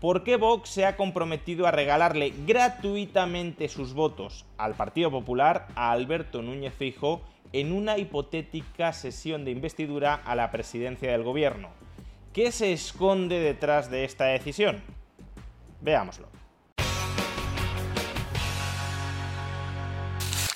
¿Por qué Vox se ha comprometido a regalarle gratuitamente sus votos al Partido Popular a Alberto Núñez Fijo en una hipotética sesión de investidura a la presidencia del gobierno? ¿Qué se esconde detrás de esta decisión? Veámoslo.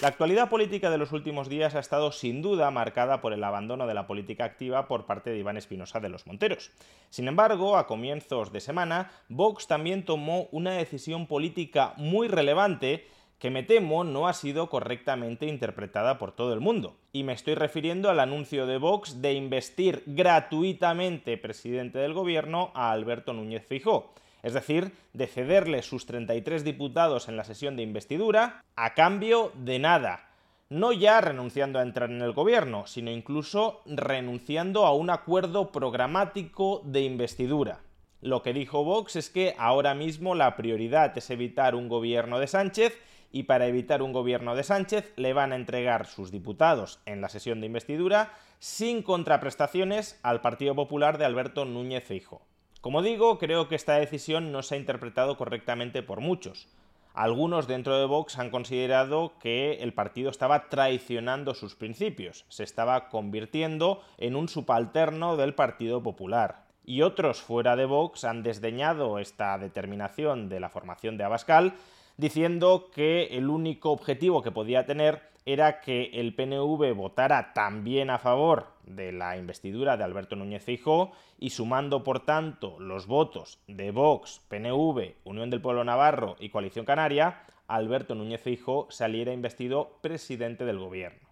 La actualidad política de los últimos días ha estado sin duda marcada por el abandono de la política activa por parte de Iván Espinosa de los Monteros. Sin embargo, a comienzos de semana, Vox también tomó una decisión política muy relevante que me temo no ha sido correctamente interpretada por todo el mundo. Y me estoy refiriendo al anuncio de Vox de investir gratuitamente presidente del gobierno a Alberto Núñez Fijó. Es decir, de cederle sus 33 diputados en la sesión de investidura a cambio de nada. No ya renunciando a entrar en el gobierno, sino incluso renunciando a un acuerdo programático de investidura. Lo que dijo Vox es que ahora mismo la prioridad es evitar un gobierno de Sánchez y para evitar un gobierno de Sánchez le van a entregar sus diputados en la sesión de investidura sin contraprestaciones al Partido Popular de Alberto Núñez Feijóo. Como digo, creo que esta decisión no se ha interpretado correctamente por muchos. Algunos dentro de Vox han considerado que el partido estaba traicionando sus principios, se estaba convirtiendo en un subalterno del Partido Popular. Y otros fuera de Vox han desdeñado esta determinación de la formación de Abascal diciendo que el único objetivo que podía tener era que el PNV votara también a favor de la investidura de Alberto Núñez Feijóo y sumando por tanto los votos de Vox, PNV, Unión del Pueblo Navarro y Coalición Canaria, Alberto Núñez Feijóo saliera investido presidente del gobierno.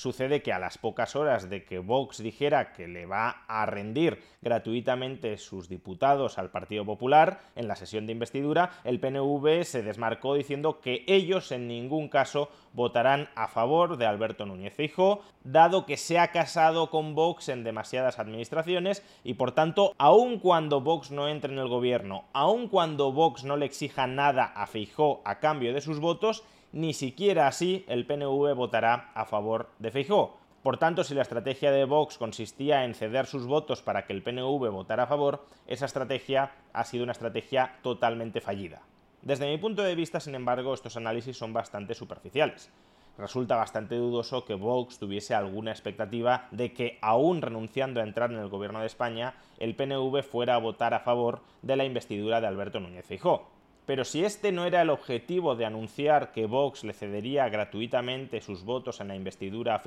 Sucede que a las pocas horas de que Vox dijera que le va a rendir gratuitamente sus diputados al Partido Popular en la sesión de investidura, el PNV se desmarcó diciendo que ellos en ningún caso votarán a favor de Alberto Núñez Fijo, dado que se ha casado con Vox en demasiadas administraciones y por tanto, aun cuando Vox no entre en el gobierno, aun cuando Vox no le exija nada a Feijó a cambio de sus votos, ni siquiera así el PNV votará a favor de Feijóo. Por tanto, si la estrategia de Vox consistía en ceder sus votos para que el PNV votara a favor, esa estrategia ha sido una estrategia totalmente fallida. Desde mi punto de vista, sin embargo, estos análisis son bastante superficiales. Resulta bastante dudoso que Vox tuviese alguna expectativa de que, aún renunciando a entrar en el gobierno de España, el PNV fuera a votar a favor de la investidura de Alberto Núñez Feijóo. Pero si este no era el objetivo de anunciar que Vox le cedería gratuitamente sus votos en la investidura a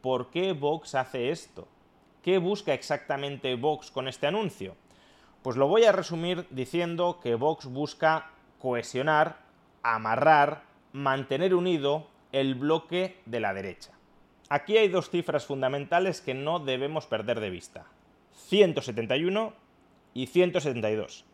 ¿por qué Vox hace esto? ¿Qué busca exactamente Vox con este anuncio? Pues lo voy a resumir diciendo que Vox busca cohesionar, amarrar, mantener unido el bloque de la derecha. Aquí hay dos cifras fundamentales que no debemos perder de vista. 171 y 172.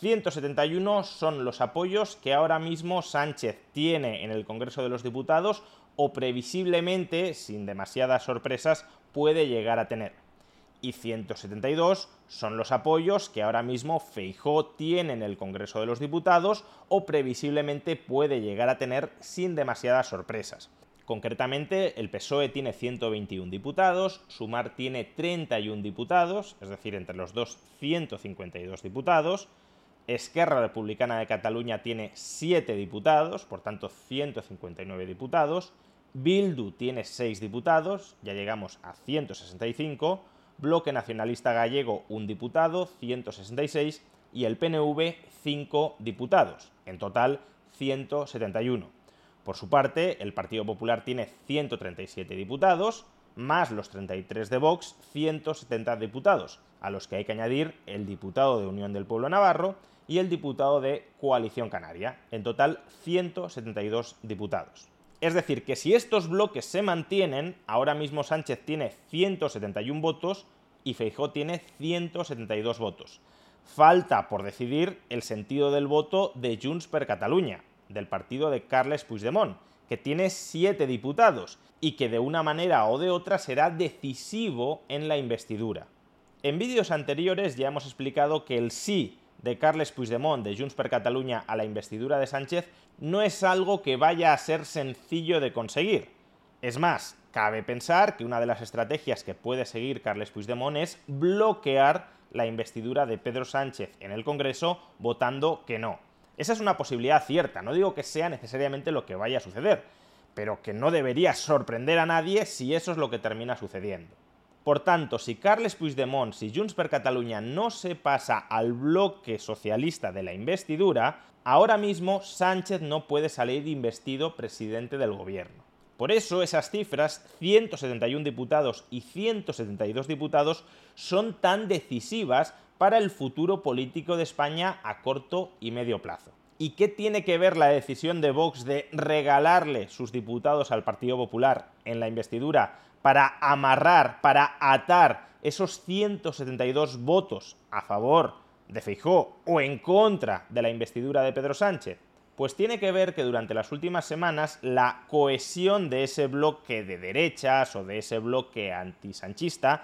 171 son los apoyos que ahora mismo Sánchez tiene en el Congreso de los Diputados o previsiblemente, sin demasiadas sorpresas, puede llegar a tener. Y 172 son los apoyos que ahora mismo Feijó tiene en el Congreso de los Diputados o previsiblemente puede llegar a tener sin demasiadas sorpresas. Concretamente, el PSOE tiene 121 diputados, Sumar tiene 31 diputados, es decir, entre los dos 152 diputados, Esquerra Republicana de Cataluña tiene 7 diputados, por tanto 159 diputados. Bildu tiene 6 diputados, ya llegamos a 165. Bloque Nacionalista Gallego, un diputado, 166. Y el PNV, 5 diputados, en total 171. Por su parte, el Partido Popular tiene 137 diputados, más los 33 de Vox, 170 diputados, a los que hay que añadir el diputado de Unión del Pueblo Navarro y el diputado de Coalición Canaria, en total 172 diputados. Es decir, que si estos bloques se mantienen, ahora mismo Sánchez tiene 171 votos y Feijó tiene 172 votos. Falta por decidir el sentido del voto de Junts per Catalunya, del partido de Carles Puigdemont, que tiene 7 diputados y que de una manera o de otra será decisivo en la investidura. En vídeos anteriores ya hemos explicado que el sí de Carles Puigdemont de Junts per Catalunya a la investidura de Sánchez no es algo que vaya a ser sencillo de conseguir. Es más, cabe pensar que una de las estrategias que puede seguir Carles Puigdemont es bloquear la investidura de Pedro Sánchez en el Congreso votando que no. Esa es una posibilidad cierta, no digo que sea necesariamente lo que vaya a suceder, pero que no debería sorprender a nadie si eso es lo que termina sucediendo. Por tanto, si Carles Puigdemont, si Junts per Catalunya no se pasa al bloque socialista de la investidura, ahora mismo Sánchez no puede salir investido presidente del gobierno. Por eso esas cifras, 171 diputados y 172 diputados, son tan decisivas para el futuro político de España a corto y medio plazo. ¿Y qué tiene que ver la decisión de Vox de regalarle sus diputados al Partido Popular en la investidura para amarrar, para atar esos 172 votos a favor de Feijó o en contra de la investidura de Pedro Sánchez? Pues tiene que ver que durante las últimas semanas la cohesión de ese bloque de derechas o de ese bloque antisanchista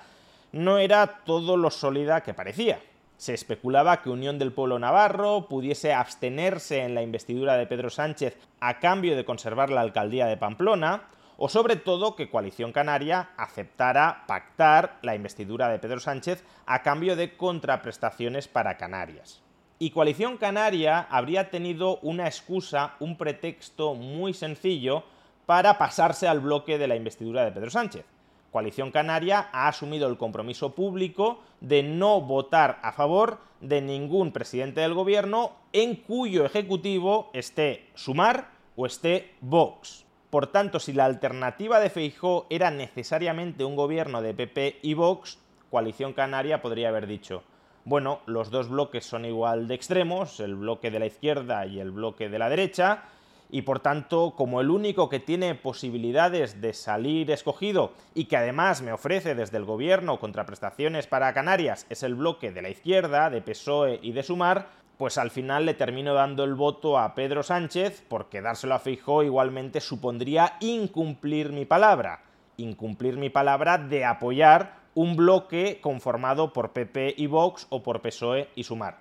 no era todo lo sólida que parecía. Se especulaba que Unión del Pueblo Navarro pudiese abstenerse en la investidura de Pedro Sánchez a cambio de conservar la alcaldía de Pamplona, o sobre todo que Coalición Canaria aceptara pactar la investidura de Pedro Sánchez a cambio de contraprestaciones para Canarias. Y Coalición Canaria habría tenido una excusa, un pretexto muy sencillo para pasarse al bloque de la investidura de Pedro Sánchez. Coalición Canaria ha asumido el compromiso público de no votar a favor de ningún presidente del gobierno en cuyo ejecutivo esté Sumar o esté Vox. Por tanto, si la alternativa de Feijó era necesariamente un gobierno de PP y Vox, Coalición Canaria podría haber dicho, bueno, los dos bloques son igual de extremos, el bloque de la izquierda y el bloque de la derecha, y por tanto, como el único que tiene posibilidades de salir escogido y que además me ofrece desde el gobierno contraprestaciones para Canarias es el bloque de la izquierda, de PSOE y de Sumar, pues al final le termino dando el voto a Pedro Sánchez porque dárselo a Fijó igualmente supondría incumplir mi palabra, incumplir mi palabra de apoyar un bloque conformado por PP y Vox o por PSOE y Sumar.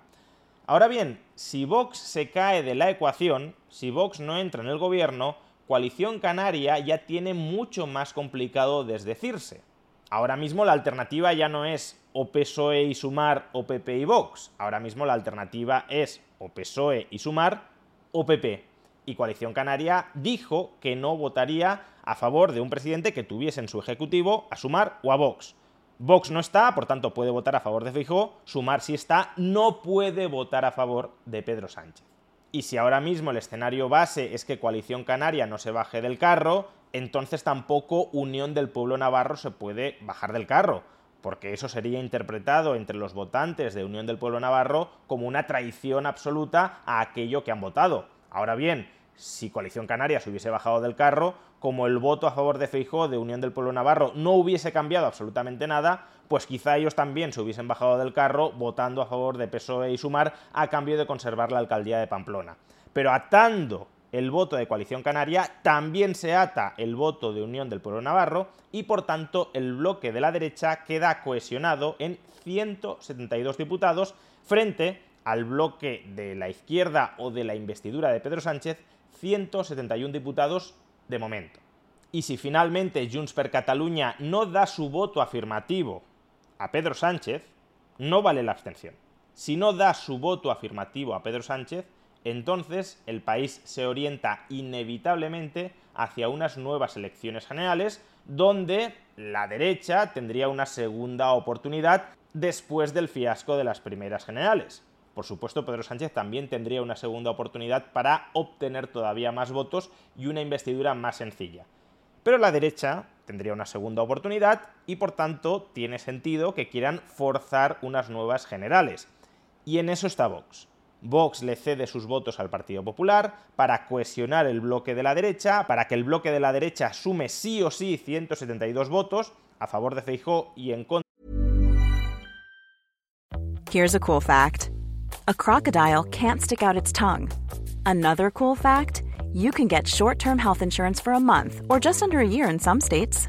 Ahora bien, si Vox se cae de la ecuación, si Vox no entra en el gobierno, Coalición Canaria ya tiene mucho más complicado desdecirse. Ahora mismo la alternativa ya no es o PSOE y Sumar o PP y Vox. Ahora mismo la alternativa es o PSOE y Sumar o PP. Y Coalición Canaria dijo que no votaría a favor de un presidente que tuviese en su ejecutivo a Sumar o a Vox. Vox no está, por tanto puede votar a favor de Feijóo, Sumar si está, no puede votar a favor de Pedro Sánchez. Y si ahora mismo el escenario base es que Coalición Canaria no se baje del carro, entonces tampoco Unión del Pueblo Navarro se puede bajar del carro, porque eso sería interpretado entre los votantes de Unión del Pueblo Navarro como una traición absoluta a aquello que han votado. Ahora bien, si Coalición Canaria se hubiese bajado del carro, como el voto a favor de Feijó de Unión del Pueblo Navarro no hubiese cambiado absolutamente nada, pues quizá ellos también se hubiesen bajado del carro votando a favor de PSOE y Sumar a cambio de conservar la alcaldía de Pamplona. Pero atando el voto de Coalición Canaria, también se ata el voto de Unión del Pueblo Navarro y por tanto el bloque de la derecha queda cohesionado en 172 diputados frente al bloque de la izquierda o de la investidura de Pedro Sánchez 171 diputados de momento. Y si finalmente Junts per Catalunya no da su voto afirmativo a Pedro Sánchez, no vale la abstención. Si no da su voto afirmativo a Pedro Sánchez, entonces el país se orienta inevitablemente hacia unas nuevas elecciones generales donde la derecha tendría una segunda oportunidad después del fiasco de las primeras generales. Por supuesto, Pedro Sánchez también tendría una segunda oportunidad para obtener todavía más votos y una investidura más sencilla. Pero la derecha tendría una segunda oportunidad y por tanto tiene sentido que quieran forzar unas nuevas generales. Y en eso está Vox. Vox le cede sus votos al Partido Popular para cohesionar el bloque de la derecha, para que el bloque de la derecha sume sí o sí 172 votos a favor de Feijóo y en contra Here's a cool fact a crocodile can't stick out its tongue. Another cool fact you can get short term health insurance for a month or just under a year in some states.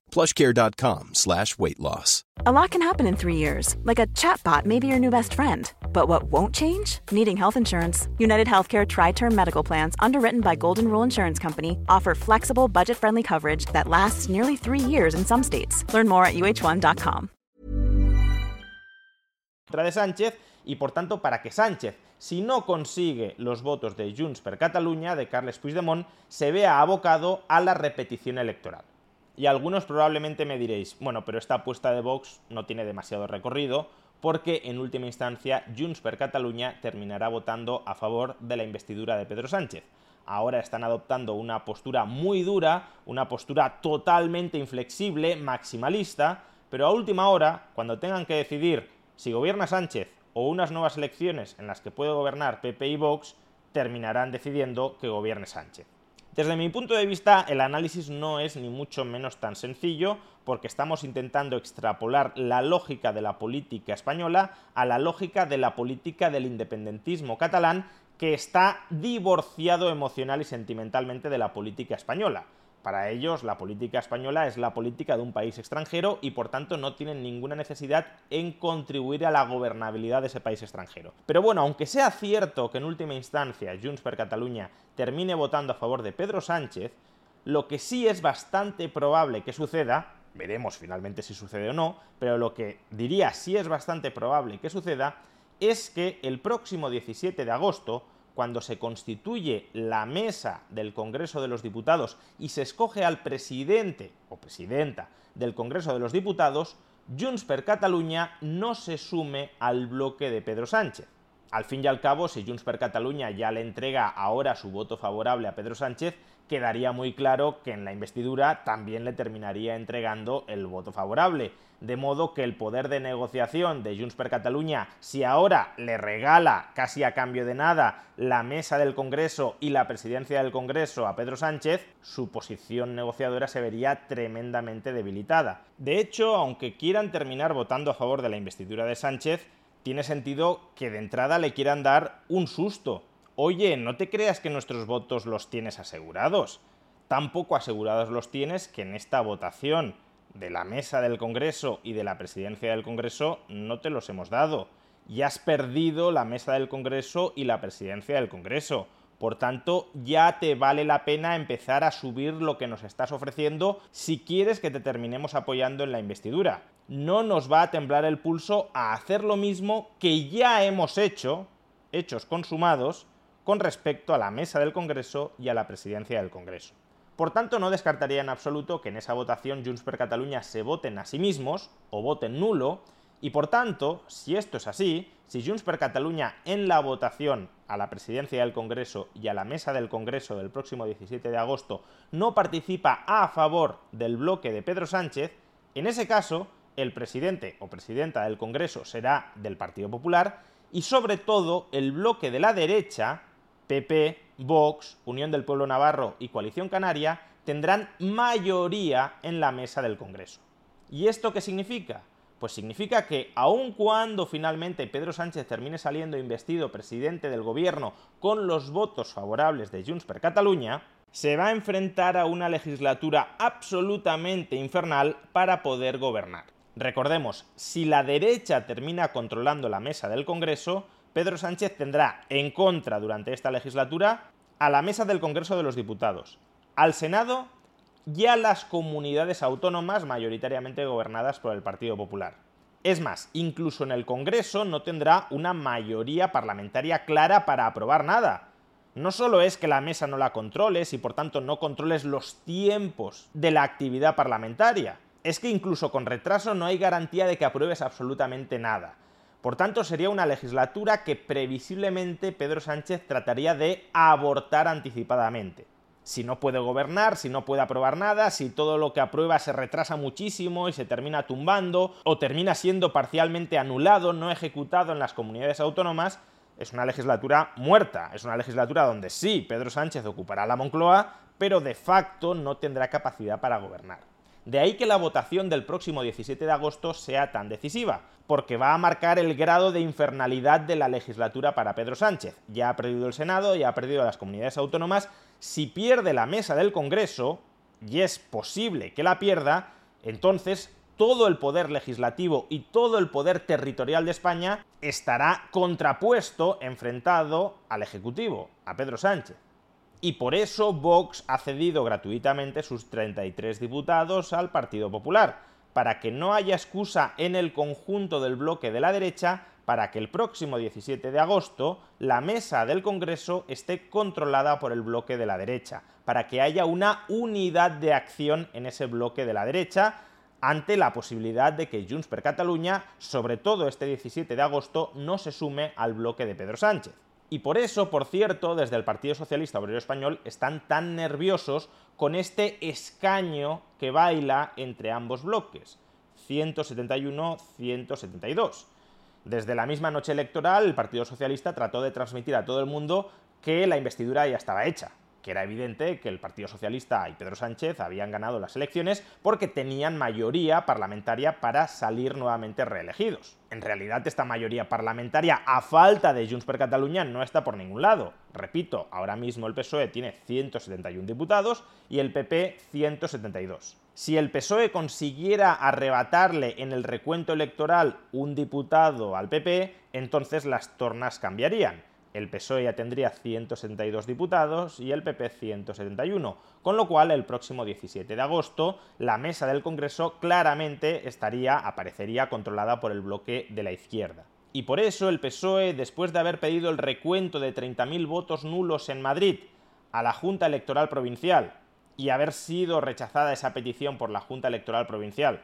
plushcare.com slash weight loss. A lot can happen in three years, like a chatbot may be your new best friend. But what won't change? Needing health insurance. United Healthcare Tri Term Medical Plans, underwritten by Golden Rule Insurance Company, offer flexible, budget friendly coverage that lasts nearly three years in some states. Learn more at uh1.com. de Sánchez y por tanto para que Sánchez, si no consigue los votos de Junts per Catalunya, de Carles Puigdemont, se vea abocado a la repetición electoral. Y algunos probablemente me diréis, bueno, pero esta apuesta de Vox no tiene demasiado recorrido, porque en última instancia Junts per Catalunya terminará votando a favor de la investidura de Pedro Sánchez. Ahora están adoptando una postura muy dura, una postura totalmente inflexible, maximalista, pero a última hora, cuando tengan que decidir si gobierna Sánchez o unas nuevas elecciones en las que puede gobernar PP y Vox, terminarán decidiendo que gobierne Sánchez. Desde mi punto de vista, el análisis no es ni mucho menos tan sencillo, porque estamos intentando extrapolar la lógica de la política española a la lógica de la política del independentismo catalán, que está divorciado emocional y sentimentalmente de la política española. Para ellos, la política española es la política de un país extranjero y por tanto no tienen ninguna necesidad en contribuir a la gobernabilidad de ese país extranjero. Pero bueno, aunque sea cierto que en última instancia Junts per Catalunya termine votando a favor de Pedro Sánchez, lo que sí es bastante probable que suceda, veremos finalmente si sucede o no, pero lo que diría sí es bastante probable que suceda es que el próximo 17 de agosto cuando se constituye la mesa del Congreso de los Diputados y se escoge al presidente o presidenta del Congreso de los Diputados, Junts per Catalunya no se sume al bloque de Pedro Sánchez. Al fin y al cabo, si Junts per Catalunya ya le entrega ahora su voto favorable a Pedro Sánchez, quedaría muy claro que en la investidura también le terminaría entregando el voto favorable. De modo que el poder de negociación de Junts per Catalunya, si ahora le regala casi a cambio de nada la mesa del Congreso y la presidencia del Congreso a Pedro Sánchez, su posición negociadora se vería tremendamente debilitada. De hecho, aunque quieran terminar votando a favor de la investidura de Sánchez, tiene sentido que de entrada le quieran dar un susto oye, no te creas que nuestros votos los tienes asegurados. Tampoco asegurados los tienes que en esta votación de la mesa del Congreso y de la presidencia del Congreso no te los hemos dado. Y has perdido la mesa del Congreso y la presidencia del Congreso. Por tanto, ya te vale la pena empezar a subir lo que nos estás ofreciendo si quieres que te terminemos apoyando en la investidura. No nos va a temblar el pulso a hacer lo mismo que ya hemos hecho, hechos consumados, con respecto a la mesa del Congreso y a la presidencia del Congreso. Por tanto, no descartaría en absoluto que en esa votación Junts per Catalunya se voten a sí mismos o voten nulo, y por tanto, si esto es así, si Junts per Catalunya en la votación a la presidencia del Congreso y a la mesa del Congreso del próximo 17 de agosto no participa a favor del bloque de Pedro Sánchez, en ese caso, el presidente o presidenta del Congreso será del Partido Popular y sobre todo el bloque de la derecha PP, Vox, Unión del Pueblo Navarro y Coalición Canaria tendrán mayoría en la mesa del Congreso. ¿Y esto qué significa? Pues significa que aun cuando finalmente Pedro Sánchez termine saliendo investido presidente del gobierno con los votos favorables de Junts per Catalunya, se va a enfrentar a una legislatura absolutamente infernal para poder gobernar. Recordemos, si la derecha termina controlando la mesa del Congreso, Pedro Sánchez tendrá en contra durante esta legislatura a la mesa del Congreso de los Diputados, al Senado y a las comunidades autónomas mayoritariamente gobernadas por el Partido Popular. Es más, incluso en el Congreso no tendrá una mayoría parlamentaria clara para aprobar nada. No solo es que la mesa no la controles y por tanto no controles los tiempos de la actividad parlamentaria, es que incluso con retraso no hay garantía de que apruebes absolutamente nada. Por tanto, sería una legislatura que previsiblemente Pedro Sánchez trataría de abortar anticipadamente. Si no puede gobernar, si no puede aprobar nada, si todo lo que aprueba se retrasa muchísimo y se termina tumbando, o termina siendo parcialmente anulado, no ejecutado en las comunidades autónomas, es una legislatura muerta. Es una legislatura donde sí, Pedro Sánchez ocupará la Moncloa, pero de facto no tendrá capacidad para gobernar. De ahí que la votación del próximo 17 de agosto sea tan decisiva, porque va a marcar el grado de infernalidad de la legislatura para Pedro Sánchez. Ya ha perdido el Senado, ya ha perdido las comunidades autónomas. Si pierde la mesa del Congreso, y es posible que la pierda, entonces todo el poder legislativo y todo el poder territorial de España estará contrapuesto, enfrentado al Ejecutivo, a Pedro Sánchez y por eso Vox ha cedido gratuitamente sus 33 diputados al Partido Popular, para que no haya excusa en el conjunto del bloque de la derecha para que el próximo 17 de agosto la mesa del Congreso esté controlada por el bloque de la derecha, para que haya una unidad de acción en ese bloque de la derecha ante la posibilidad de que Junts per Catalunya, sobre todo este 17 de agosto, no se sume al bloque de Pedro Sánchez. Y por eso, por cierto, desde el Partido Socialista Obrero Español están tan nerviosos con este escaño que baila entre ambos bloques, 171-172. Desde la misma noche electoral, el Partido Socialista trató de transmitir a todo el mundo que la investidura ya estaba hecha, que era evidente que el Partido Socialista y Pedro Sánchez habían ganado las elecciones porque tenían mayoría parlamentaria para salir nuevamente reelegidos. En realidad, esta mayoría parlamentaria, a falta de Junts per Catalunya, no está por ningún lado. Repito, ahora mismo el PSOE tiene 171 diputados y el PP 172. Si el PSOE consiguiera arrebatarle en el recuento electoral un diputado al PP, entonces las tornas cambiarían el PSOE ya tendría 172 diputados y el PP 171, con lo cual el próximo 17 de agosto la mesa del Congreso claramente estaría, aparecería controlada por el bloque de la izquierda. Y por eso el PSOE, después de haber pedido el recuento de 30.000 votos nulos en Madrid a la Junta Electoral Provincial y haber sido rechazada esa petición por la Junta Electoral Provincial,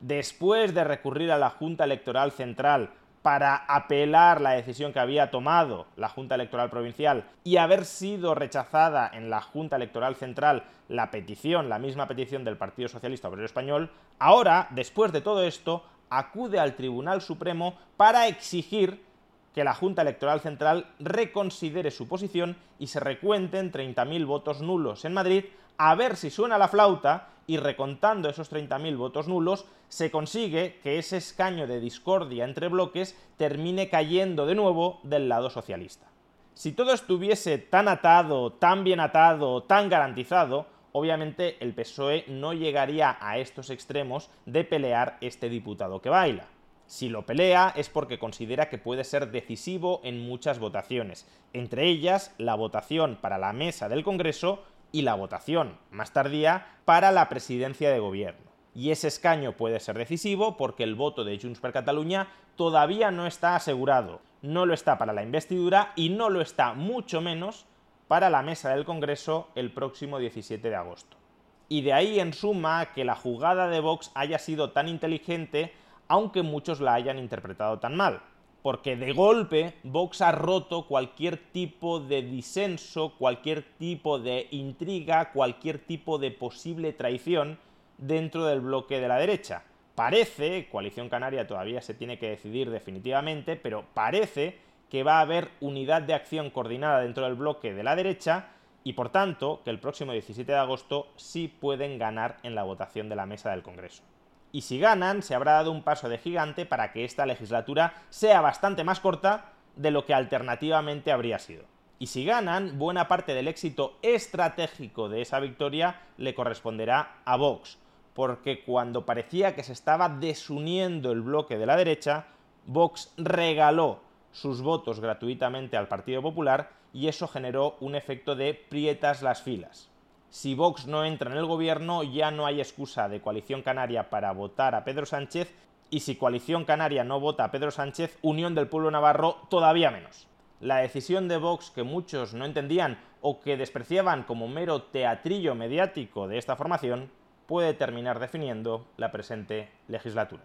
después de recurrir a la Junta Electoral Central para apelar la decisión que había tomado la Junta Electoral Provincial y haber sido rechazada en la Junta Electoral Central la petición, la misma petición del Partido Socialista Obrero Español, ahora, después de todo esto, acude al Tribunal Supremo para exigir que la Junta Electoral Central reconsidere su posición y se recuenten 30.000 votos nulos en Madrid, a ver si suena la flauta y recontando esos 30.000 votos nulos, se consigue que ese escaño de discordia entre bloques termine cayendo de nuevo del lado socialista. Si todo estuviese tan atado, tan bien atado, tan garantizado, obviamente el PSOE no llegaría a estos extremos de pelear este diputado que baila. Si lo pelea es porque considera que puede ser decisivo en muchas votaciones, entre ellas la votación para la mesa del Congreso y la votación más tardía para la presidencia de gobierno. Y ese escaño puede ser decisivo porque el voto de Junts per Catalunya todavía no está asegurado. No lo está para la investidura y no lo está mucho menos para la mesa del Congreso el próximo 17 de agosto. Y de ahí en suma que la jugada de Vox haya sido tan inteligente aunque muchos la hayan interpretado tan mal. Porque de golpe Vox ha roto cualquier tipo de disenso, cualquier tipo de intriga, cualquier tipo de posible traición dentro del bloque de la derecha. Parece, Coalición Canaria todavía se tiene que decidir definitivamente, pero parece que va a haber unidad de acción coordinada dentro del bloque de la derecha y por tanto que el próximo 17 de agosto sí pueden ganar en la votación de la mesa del Congreso y si ganan, se habrá dado un paso de gigante para que esta legislatura sea bastante más corta de lo que alternativamente habría sido. Y si ganan, buena parte del éxito estratégico de esa victoria le corresponderá a Vox, porque cuando parecía que se estaba desuniendo el bloque de la derecha, Vox regaló sus votos gratuitamente al Partido Popular y eso generó un efecto de prietas las filas si Vox no entra en el gobierno, ya no hay excusa de coalición canaria para votar a Pedro Sánchez Y si Coalición Canaria no vota a Pedro Sánchez, Unión del Pueblo Navarro todavía menos. La decisión de Vox que muchos no entendían o que despreciaban como mero teatrillo mediático de esta formación puede terminar definiendo la presente legislatura.